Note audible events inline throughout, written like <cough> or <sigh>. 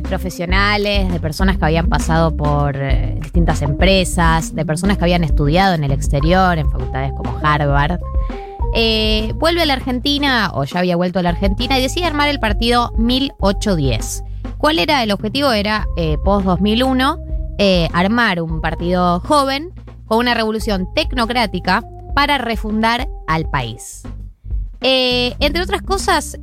profesionales, de personas que habían pasado por eh, distintas empresas, de personas que habían estudiado en el exterior, en facultades como Harvard. Eh, vuelve a la Argentina, o ya había vuelto a la Argentina, y decide armar el partido 1810. ¿Cuál era el objetivo? Era, eh, post-2001, eh, armar un partido joven con una revolución tecnocrática para refundar al país. Entre otras cosas,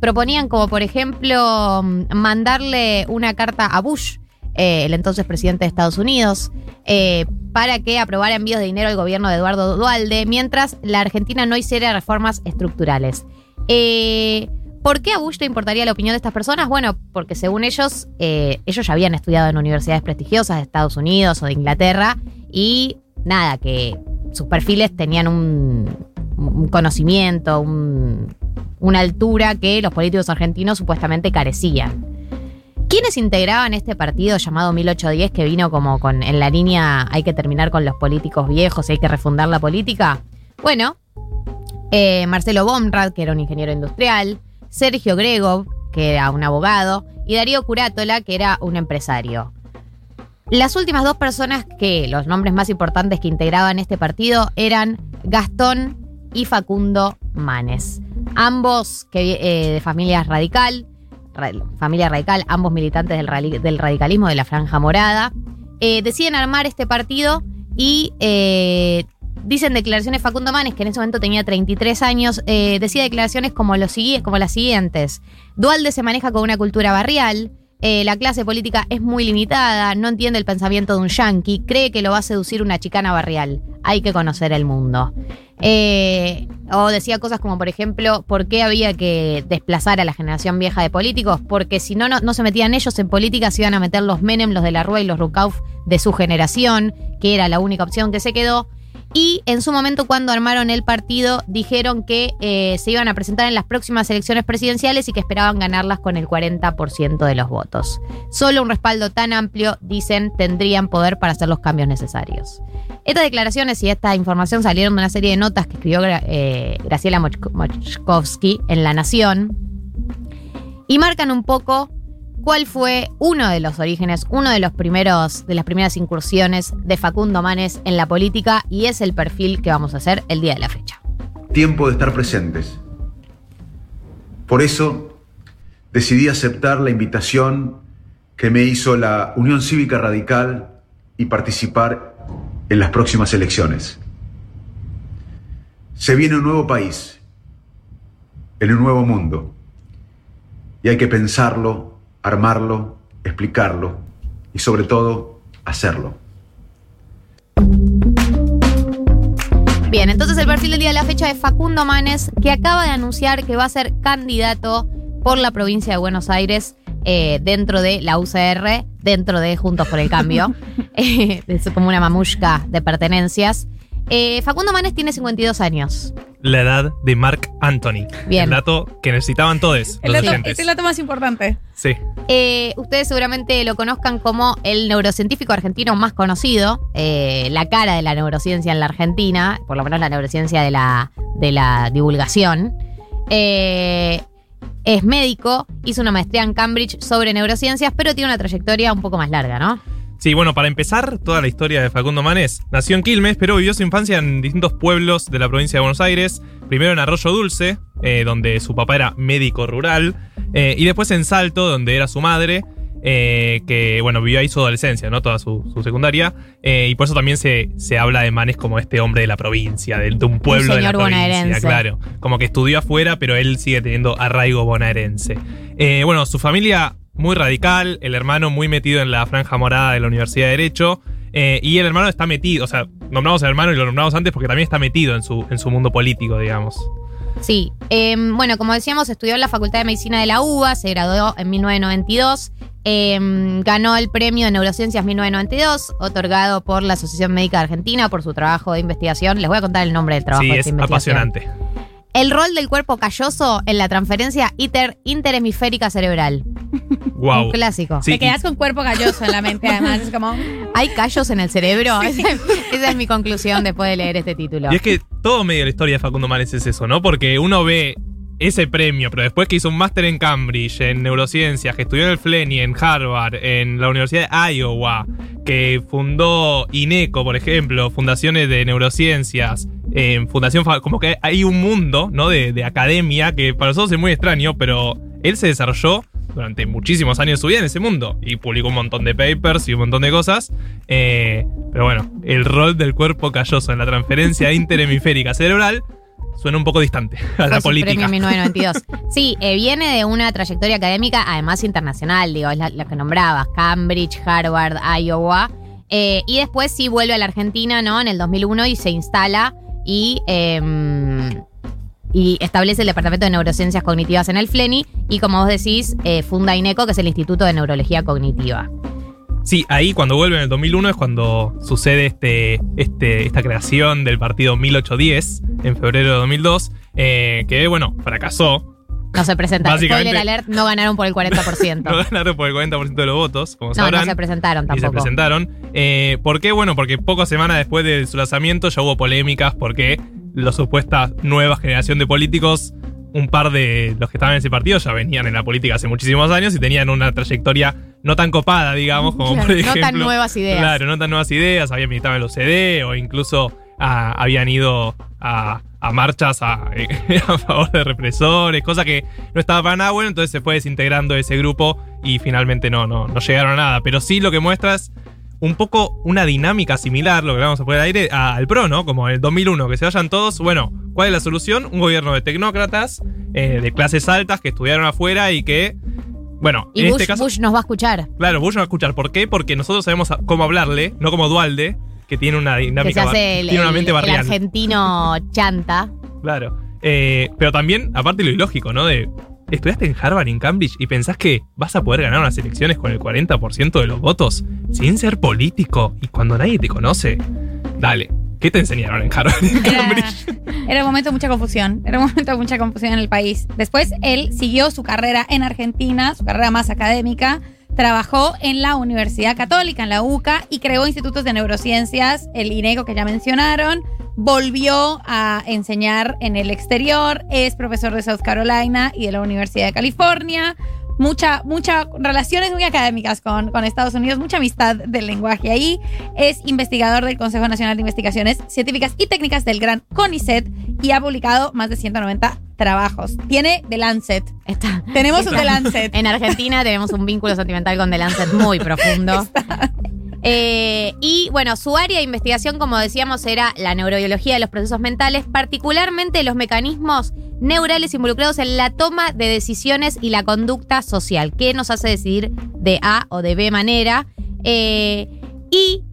proponían como por ejemplo mandarle una carta a Bush, eh, el entonces presidente de Estados Unidos, eh, para que aprobara envíos de dinero al gobierno de Eduardo Dualde, mientras la Argentina no hiciera reformas estructurales. Eh, ¿Por qué a Bush le importaría la opinión de estas personas? Bueno, porque según ellos, ellos ya habían estudiado en universidades prestigiosas de Estados Unidos o de Inglaterra y nada, que sus perfiles tenían un, un conocimiento, un- una altura que los políticos argentinos supuestamente carecían. ¿Quiénes integraban este partido llamado 1810 que vino como con en la línea hay que terminar con los políticos viejos y hay que refundar la política? Bueno, eh, Marcelo Bomrad, que era un ingeniero industrial, Sergio Gregov, que era un abogado, y Darío Curátola, que era un empresario. Las últimas dos personas que, los nombres más importantes que integraban este partido eran Gastón y Facundo Manes. Ambos que, eh, de familia radical, ra- familia radical, ambos militantes del, radicalismo de la Franja Morada, eh, deciden armar este partido y eh, dicen declaraciones Facundo Manes, que en ese momento tenía 33 años, decía declaraciones como, los como las siguientes. Dualde se maneja con una cultura barrial, eh, la clase política es muy limitada, no entiende el pensamiento de un yanqui, cree que lo va a seducir una chicana barrial. Hay que conocer el mundo. Eh, o decía cosas como, por ejemplo, ¿por qué había que desplazar a la generación vieja de políticos? Porque si no, no, no se metían ellos en política, se iban a meter los Menem, los de la Rúa y los Rukauf de su generación, que era la única opción que se quedó. Y en su momento, cuando armaron el partido, dijeron que eh, se iban a presentar en las próximas elecciones presidenciales y que esperaban ganarlas con el 40% de los votos. Solo un respaldo tan amplio, dicen, tendrían poder para hacer los cambios necesarios. Estas declaraciones y esta información salieron de una serie de notas que escribió eh, Graciela Mochko- Mochkovsky en La Nación y marcan un poco cuál fue uno de los orígenes, uno de los primeros, de las primeras incursiones de Facundo Manes en la política y es el perfil que vamos a hacer el día de la fecha. tiempo de estar presentes. Por eso decidí aceptar la invitación que me hizo la Unión Cívica Radical y participar en las próximas elecciones. Se viene un nuevo país, en un nuevo mundo, y hay que pensarlo, armarlo, explicarlo y sobre todo hacerlo. Bien, entonces el perfil del día de la fecha es Facundo Manes, que acaba de anunciar que va a ser candidato por la provincia de Buenos Aires eh, dentro de la UCR, dentro de Juntos por el Cambio. <laughs> Eh, es como una mamushka de pertenencias. Eh, Facundo Manes tiene 52 años. La edad de Mark Anthony. Bien. El dato que necesitaban todos El los dato, es el dato más importante. Sí. Eh, ustedes seguramente lo conozcan como el neurocientífico argentino más conocido, eh, la cara de la neurociencia en la Argentina, por lo menos la neurociencia de la, de la divulgación. Eh, es médico, hizo una maestría en Cambridge sobre neurociencias, pero tiene una trayectoria un poco más larga, ¿no? Sí, bueno, para empezar, toda la historia de Facundo Manes. Nació en Quilmes, pero vivió su infancia en distintos pueblos de la provincia de Buenos Aires. Primero en Arroyo Dulce, eh, donde su papá era médico rural. eh, y después en Salto, donde era su madre, eh, que, bueno, vivió ahí su adolescencia, ¿no? Toda su, su secundaria. eh, y por eso también se, se habla de Manes como este hombre de la provincia, de, de un pueblo de la provincia. bonaerense. Claro, como que estudió afuera, pero él sigue teniendo arraigo bonaerense. Eh, bueno, su familia muy radical, el hermano muy metido en la franja morada de la Universidad de Derecho. eh, y el hermano está metido, o sea, nombramos al hermano y lo nombramos antes porque también está metido en su, en su mundo político, digamos. Sí, eh, bueno, como decíamos, estudió en la Facultad de Medicina de la UBA, se graduó en 1992, eh, ganó el premio de Neurociencias 1992, otorgado por la Asociación Médica de Argentina por su trabajo de investigación. Les voy a contar el nombre del trabajo sí, de es esta investigación. apasionante. El rol del cuerpo calloso en la transferencia inter- interhemisférica cerebral. Wow. Un clásico. Sí, Te quedas y- con cuerpo calloso en la mente, <laughs> además. Es como. ¿Hay callos en el cerebro? Esa, esa es mi conclusión después de leer este título. Y es que todo medio de la historia de Facundo Manes es eso, ¿no? Porque uno ve ese premio, pero después que hizo un máster en Cambridge, en neurociencias, que estudió en el FLENI, en Harvard, en la Universidad de Iowa, que fundó INECO, por ejemplo, fundaciones de neurociencias, en Fundación, como que hay un mundo, ¿no? De, de academia que para nosotros es muy extraño, pero él se desarrolló durante muchísimos años de su vida en ese mundo y publicó un montón de papers y un montón de cosas. Eh, pero bueno, el rol del cuerpo calloso en la transferencia interhemisférica cerebral suena un poco distante <laughs> a la Fue política. premio en 1992. <laughs> Sí, eh, viene de una trayectoria académica, además internacional, digo, es la, la que nombrabas, Cambridge, Harvard, Iowa. Eh, y después sí vuelve a la Argentina, ¿no? En el 2001 y se instala y, eh, y establece el Departamento de Neurociencias Cognitivas en el FLENI. Y como vos decís, eh, funda INECO, que es el Instituto de Neurología Cognitiva. Sí, ahí cuando vuelve en el 2001 es cuando sucede este, este, esta creación del partido 1810 en febrero de 2002, eh, que bueno, fracasó. No se presentaron. Spoiler alert, no ganaron por el 40%. <laughs> No ganaron por el 40% de los votos, como No, sabrán. no se presentaron y se tampoco. presentaron. Eh, ¿Por qué? Bueno, porque pocas semanas después de su lanzamiento ya hubo polémicas porque la supuesta nueva generación de políticos, un par de los que estaban en ese partido ya venían en la política hace muchísimos años y tenían una trayectoria no tan copada, digamos, como Claro, por no tan ejemplo. nuevas ideas. Claro, no tan nuevas ideas, habían militado en los CD o incluso ah, habían ido a, a marchas a, <laughs> a favor de represores, cosa que no estaba para nada bueno, entonces se fue desintegrando ese grupo y finalmente no, no, no llegaron a nada. Pero sí lo que muestra es un poco una dinámica similar, lo que vamos a poner al aire, a- al PRO, ¿no? Como en el 2001, que se vayan todos. Bueno, ¿cuál es la solución? Un gobierno de tecnócratas, eh, de clases altas, que estudiaron afuera y que, bueno, Y en Bush, este caso... Bush nos va a escuchar. Claro, Bush no va a escuchar. ¿Por qué? Porque nosotros sabemos cómo hablarle, no como Dualde, que tiene una Que se dinámica. hace el, tiene una el- mente el barrial. argentino chanta. Claro. Eh, pero también, aparte lo ilógico, ¿no? De. Estudiaste en Harvard y en Cambridge y pensás que vas a poder ganar unas elecciones con el 40% de los votos sin ser político y cuando nadie te conoce. Dale, ¿qué te enseñaron en Harvard y en Era, Cambridge? era un momento de mucha confusión. Era un momento de mucha confusión en el país. Después él siguió su carrera en Argentina, su carrera más académica. Trabajó en la Universidad Católica, en la UCA, y creó institutos de neurociencias, el INECO que ya mencionaron. Volvió a enseñar en el exterior, es profesor de South Carolina y de la Universidad de California. Mucha, mucha relaciones muy académicas con, con Estados Unidos, mucha amistad del lenguaje ahí. Es investigador del Consejo Nacional de Investigaciones Científicas y Técnicas del Gran CONICET y ha publicado más de 190 trabajos. Tiene The Lancet. Está- Tenemos un The Lancet. En Argentina tenemos un vínculo sentimental con The Lancet muy profundo. <laughs> Eh, y bueno, su área de investigación, como decíamos, era la neurobiología de los procesos mentales, particularmente los mecanismos neurales involucrados en la toma de decisiones y la conducta social, que nos hace decidir de A o de B manera. Eh, y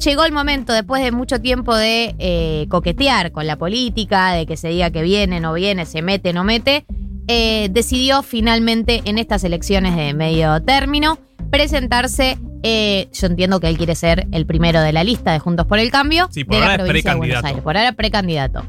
llegó el momento, después de mucho tiempo de eh, coquetear con la política, de que se diga que viene, no viene, se mete, no mete, eh, decidió finalmente en estas elecciones de medio término presentarse. eh, yo entiendo que él quiere ser el primero de la lista de Juntos por el Cambio Sí, por de la ahora es provincia de Buenos precandidato. Aires. Por ahora precandidato.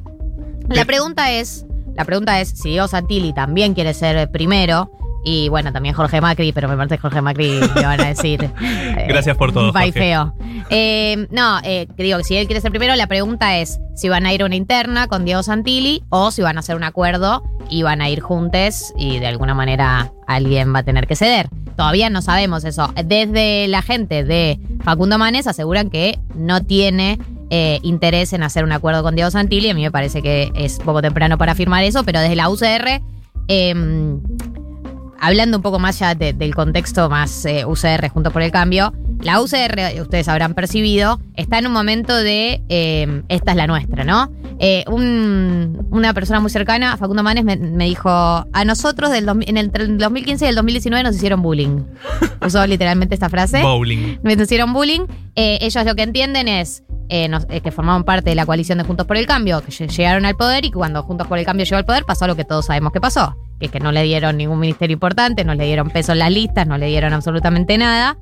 La pregunta es, la pregunta es si Diego Santilli también quiere ser primero. Y bueno, también Jorge Macri, pero me parece que Jorge Macri <laughs> le van a decir. eh, Gracias por todo, Jorge. feo. Eh, no, eh, digo que si él quiere ser primero, la pregunta es si van a ir a una interna con Diego Santilli o si van a hacer un acuerdo y van a ir juntos y de alguna manera alguien va a tener que ceder. Todavía no sabemos eso. Desde la gente de Facundo Manes aseguran que no tiene eh, interés en hacer un acuerdo con Diego Santilli. A mí me parece que es poco temprano para afirmar eso, pero desde la UCR eh, hablando un poco más ya de- del contexto más eh, UCR junto por el cambio, la UCR, ustedes habrán percibido, está en un momento de eh, esta es la nuestra, ¿no? Eh, un- una persona muy cercana, Facundo Manes, me, me dijo, a nosotros del dos- en el, el 2015 y el 2019 nos hicieron bullying. <laughs> Usó literalmente esta frase. Bowling. Me hicieron bullying. Ellos lo que entienden es eh, eh, que formaban parte de la coalición de Juntos por el Cambio, que lle- llegaron al poder y cuando Juntos por el Cambio llegó al poder pasó lo que todos sabemos que pasó, que es que no le dieron ningún ministerio importante, no le dieron peso en las listas, no le dieron absolutamente nada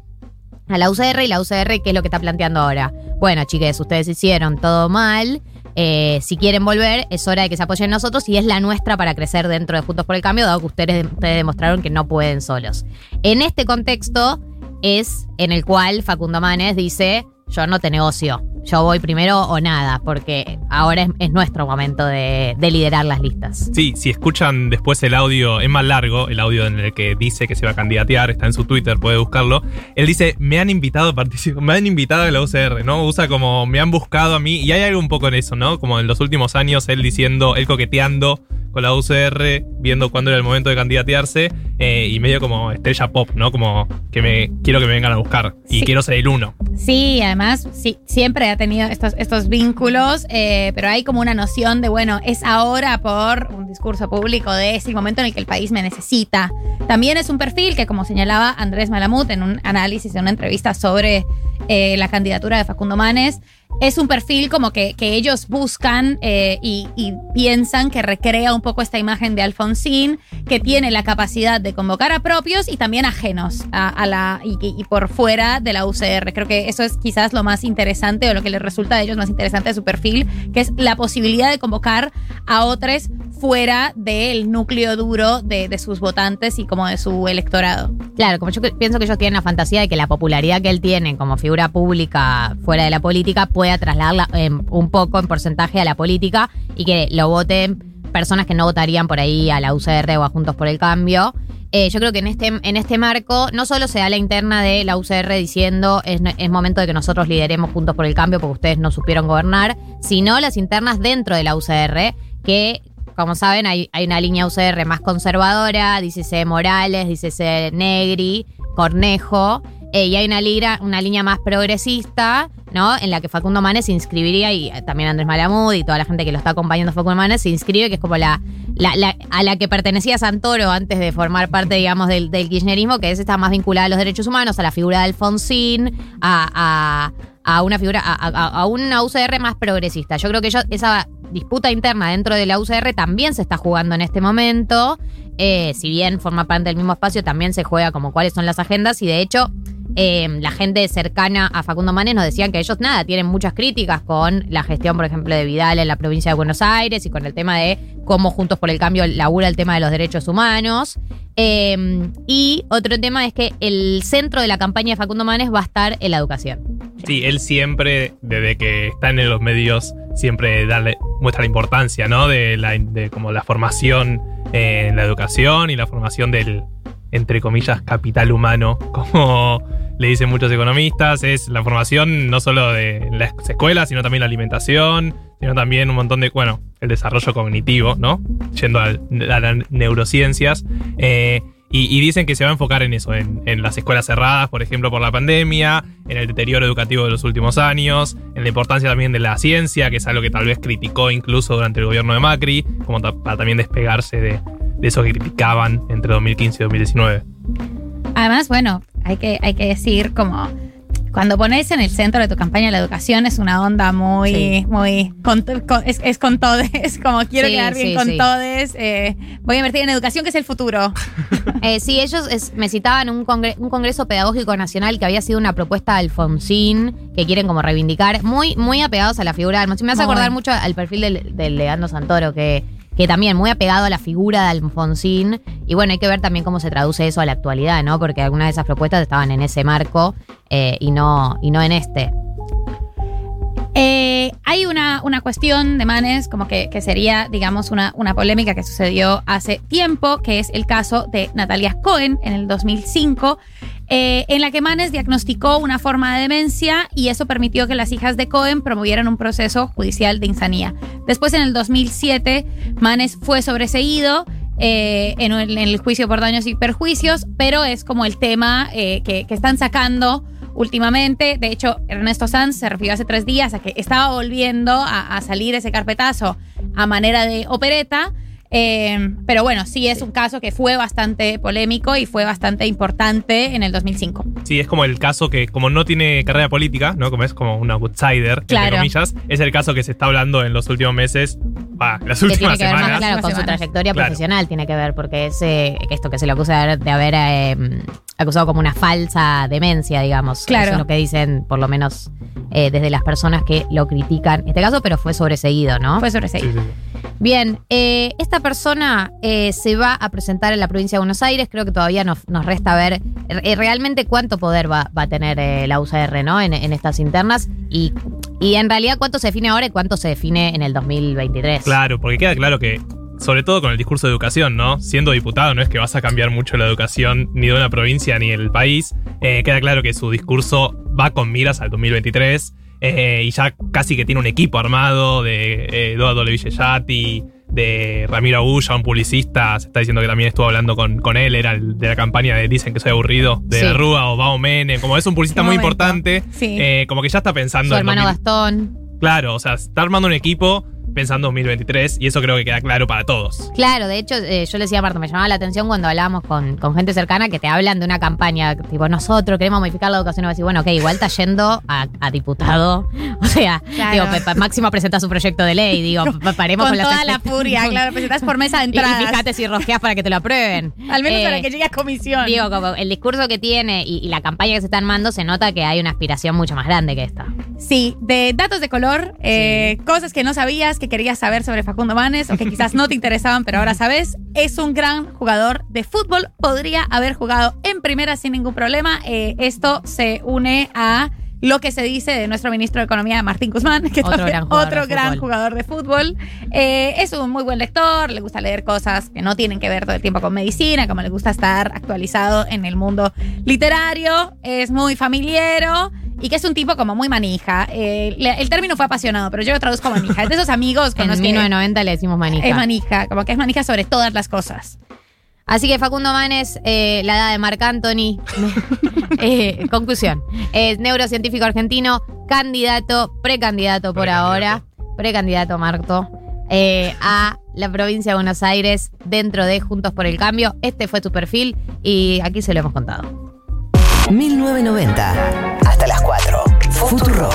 a la UCR y la UCR, ¿qué es lo que está planteando ahora? Bueno, chiques, ustedes hicieron todo mal. eh, si quieren volver, es hora de que se apoyen en nosotros y es la nuestra para crecer dentro de Juntos por el Cambio, dado que ustedes, ustedes demostraron que no pueden solos. En este contexto es en el cual Facundo Manes dice, yo no te negocio, yo voy primero o nada, porque ahora es, es nuestro momento de, de liderar las listas. Sí, si escuchan después el audio, es más largo, el audio en el que dice que se va a candidatear, está en su Twitter, puede buscarlo. Él dice, me han invitado a participar, <laughs> me han invitado a la UCR, ¿no? Usa como, me han buscado a mí, y hay algo un poco en eso, ¿no? Como en los últimos años, él diciendo, él coqueteando con la UCR, viendo cuándo era el momento de candidatearse, eh, y medio como estrella pop, ¿no? Como que me quiero que me vengan a buscar, y Sí. quiero ser el uno. Sí, además, sí, siempre ha tenido estos, estos vínculos, eh, pero hay como una noción de, bueno, es ahora por un discurso público de ese momento en el que el país me necesita. También es un perfil que, como señalaba Andrés Malamut en un análisis, en una entrevista sobre eh, la candidatura de Facundo Manes, es un perfil como que, que ellos buscan eh, y, piensan que recrea un poco esta imagen de Alfonsín, que tiene la capacidad de convocar a propios y también ajenos a, a la y, y por fuera de la UCR. Creo que eso es quizás lo más interesante o lo que les resulta a ellos más interesante de su perfil, que es la posibilidad de convocar a otros fuera del núcleo duro de, sus votantes y como de su electorado. Claro, como yo pienso que ellos tienen la fantasía de que la popularidad que él tiene como figura pública fuera de la política pueda trasladarla em, un poco en porcentaje a la política y que lo voten personas que no votarían por ahí a la UCR o a Juntos por el Cambio. Eh, yo creo que en este, en este marco no solo se da la interna de la UCR diciendo es momento de que nosotros lideremos Juntos por el Cambio porque ustedes no supieron gobernar, sino las internas dentro de la UCR que como saben, hay, hay una línea UCR más conservadora, dícese Morales, dícese Negri, Cornejo, eh, y hay una, lira- una línea más progresista, ¿no? En la que Facundo Manes se inscribiría, y eh, también Andrés Malamud y toda la gente que lo está acompañando Facundo Manes se inscribe, que es como la, la- a la que pertenecía Santoro antes de formar parte, digamos, del, kirchnerismo, que es esta más vinculada a los derechos humanos, a la figura de Alfonsín, a, a- a una figura, a, a- una UCR más progresista. Yo creo que ellos- esa disputa interna dentro de la UCR también se está jugando en este momento. Eh, si bien forma parte del mismo espacio, también se juega como cuáles son las agendas y de hecho eh, la gente cercana a Facundo Manes nos decían que ellos nada, tienen muchas críticas con la gestión, por ejemplo, de Vidal en la provincia de Buenos Aires y con el tema de cómo Juntos por el Cambio labura el tema de los derechos humanos. Eh, y otro tema es que el centro de la campaña de Facundo Manes va a estar en la educación. Sí, él siempre, desde que está en los medios, siempre muestra la importancia, ¿no? De, la, como la formación en la educación y la formación del, entre comillas, capital humano, <laughs> como le dicen muchos economistas, es la formación no solo de las escuelas, sino también la alimentación, sino también un montón de, bueno, el desarrollo cognitivo, ¿no? Yendo a, las neurociencias. eh, y, dicen que se va a enfocar en eso, en, las escuelas cerradas, por ejemplo, por la pandemia, en el deterioro educativo de los últimos años, en la importancia también de la ciencia, que es algo que tal vez criticó incluso durante el gobierno de Macri, como para también despegarse de, de eso que criticaban entre 2015 y 2019. Además, bueno, hay que, hay que decir como cuando pones en el centro de tu campaña la educación es una onda muy, Sí. muy, con con- es, es con todes, <laughs> como quiero Sí, quedar bien sí, con todes, eh, voy a invertir en educación que es el futuro. <laughs> Eh, sí, ellos es- me citaban un, congre- un congreso pedagógico nacional que había sido una propuesta de Alfonsín, que quieren como reivindicar, muy, muy apegados a la figura de Alfonsín. Me hace Muy. acordar mucho al perfil del, del Leandro Santoro, que, que también muy apegado a la figura de Alfonsín. Y bueno, hay que ver también cómo se traduce eso a la actualidad, ¿no? Porque algunas de esas propuestas estaban en ese marco eh, y, no, y no en este. Eh, hay una, una cuestión de Manes, como que, que sería, digamos, una, una polémica que sucedió hace tiempo, que es el caso de Natalia Cohen en el 2005, eh, en la que Manes diagnosticó una forma de demencia y eso permitió que las hijas de Cohen promovieran un proceso judicial de insanía. Después, en el 2007, Manes fue sobreseído. eh, en, el, juicio por daños y perjuicios, pero es como el tema eh, que, que están sacando últimamente. De hecho, Ernesto Sanz se refirió hace tres días a que estaba volviendo a, a salir ese carpetazo a manera de opereta. Eh, pero bueno, sí es un caso que fue bastante polémico y fue bastante importante en el 2005. Sí, es como el caso que, como no tiene carrera política, ¿no? Como es como un outsider, Claro. entre comillas, es el caso que se está hablando en los últimos meses, va, las Que tiene últimas que ver más, semanas. claro, con su Semanas. trayectoria Claro. profesional, tiene que ver, porque es eh, esto que se le acusa de, de haber eh, acusado como una falsa demencia, digamos. Claro. Eso es lo que dicen, por lo menos, eh, desde las personas que lo critican. Este caso, pero fue sobreseído, ¿no? Fue sobreseído. Sí, sí, sí. Bien, eh, esta persona eh, se va a presentar en la provincia de Buenos Aires. Creo que todavía nos, nos resta ver eh, realmente cuánto poder va, va a tener eh, la UCR ¿no? en, en estas internas y Y en realidad, ¿cuánto se define ahora y cuánto se define en el 2023? Claro, porque queda claro que, sobre todo con el discurso de educación, ¿no? Siendo diputado no es que vas a cambiar mucho la educación ni de una provincia ni del país. Eh, queda claro que su discurso va con miras al 2023 eh, y ya casi que tiene un equipo armado de eh, Eduardo Levillellati, de Ramiro Agulla, un publicista. Se está diciendo que también estuvo hablando con, con él, era el de la campaña de Dicen que soy aburrido, de Sí. la Rúa o Bao Menem. Como es un publicista muy importante, Sí. eh, como que ya está pensando Su en hermano 2000. Gastón. Claro, o sea, está armando un equipo pensando en 2023 y eso creo que queda claro para todos. Claro, de hecho, eh, yo le decía a Marta, me llamaba la atención cuando hablábamos con, con gente cercana que te hablan de una campaña, tipo, nosotros queremos modificar la educación. Y decís, bueno, ok, igual está yendo a, a diputado. <laughs> O sea, Claro. digo, pe- pa- Máximo presenta su proyecto de ley, digo, <laughs> pa- paremos Con con, las toda la furia, <laughs> claro, presentas por mesa de Y, entradas. y fíjate si rosqueas para que te lo aprueben. Al menos Eh, para que llegue a comisión. Digo, como el discurso que tiene y, y la campaña que se está armando, se nota que hay una aspiración mucho más grande que esta. Sí, de datos de color, eh, cosas que no sabías, que querías saber sobre Facundo Manes o que quizás no te interesaban, pero ahora sabes. Es un gran jugador de fútbol, podría haber jugado en primera sin ningún problema. Eh, esto se une a lo que se dice de nuestro ministro de Economía, Martín Guzmán, que Otro gran <laughs> jugador otro de gran fútbol. jugador de fútbol. Eh, es un muy buen lector, le gusta leer cosas que no tienen que ver todo el tiempo con medicina, como le gusta estar actualizado en el mundo literario, es muy familiero y que es un tipo como muy manija. Eh, le- el término fue apasionado, pero yo lo traduzco manija. Es de esos amigos con En los que 1990 le decimos manija. es manija, como que es manija sobre todas las cosas. Así que Facundo Manes, eh, la edad de Marc Anthony. <laughs> Eh, conclusión. Es neurocientífico argentino, candidato, precandidato por Precandidato. ahora, precandidato Marto, eh, a la provincia de Buenos Aires dentro de Juntos por el Cambio. Este fue tu perfil y aquí se lo hemos contado. 1990. Hasta las 4. Futuro.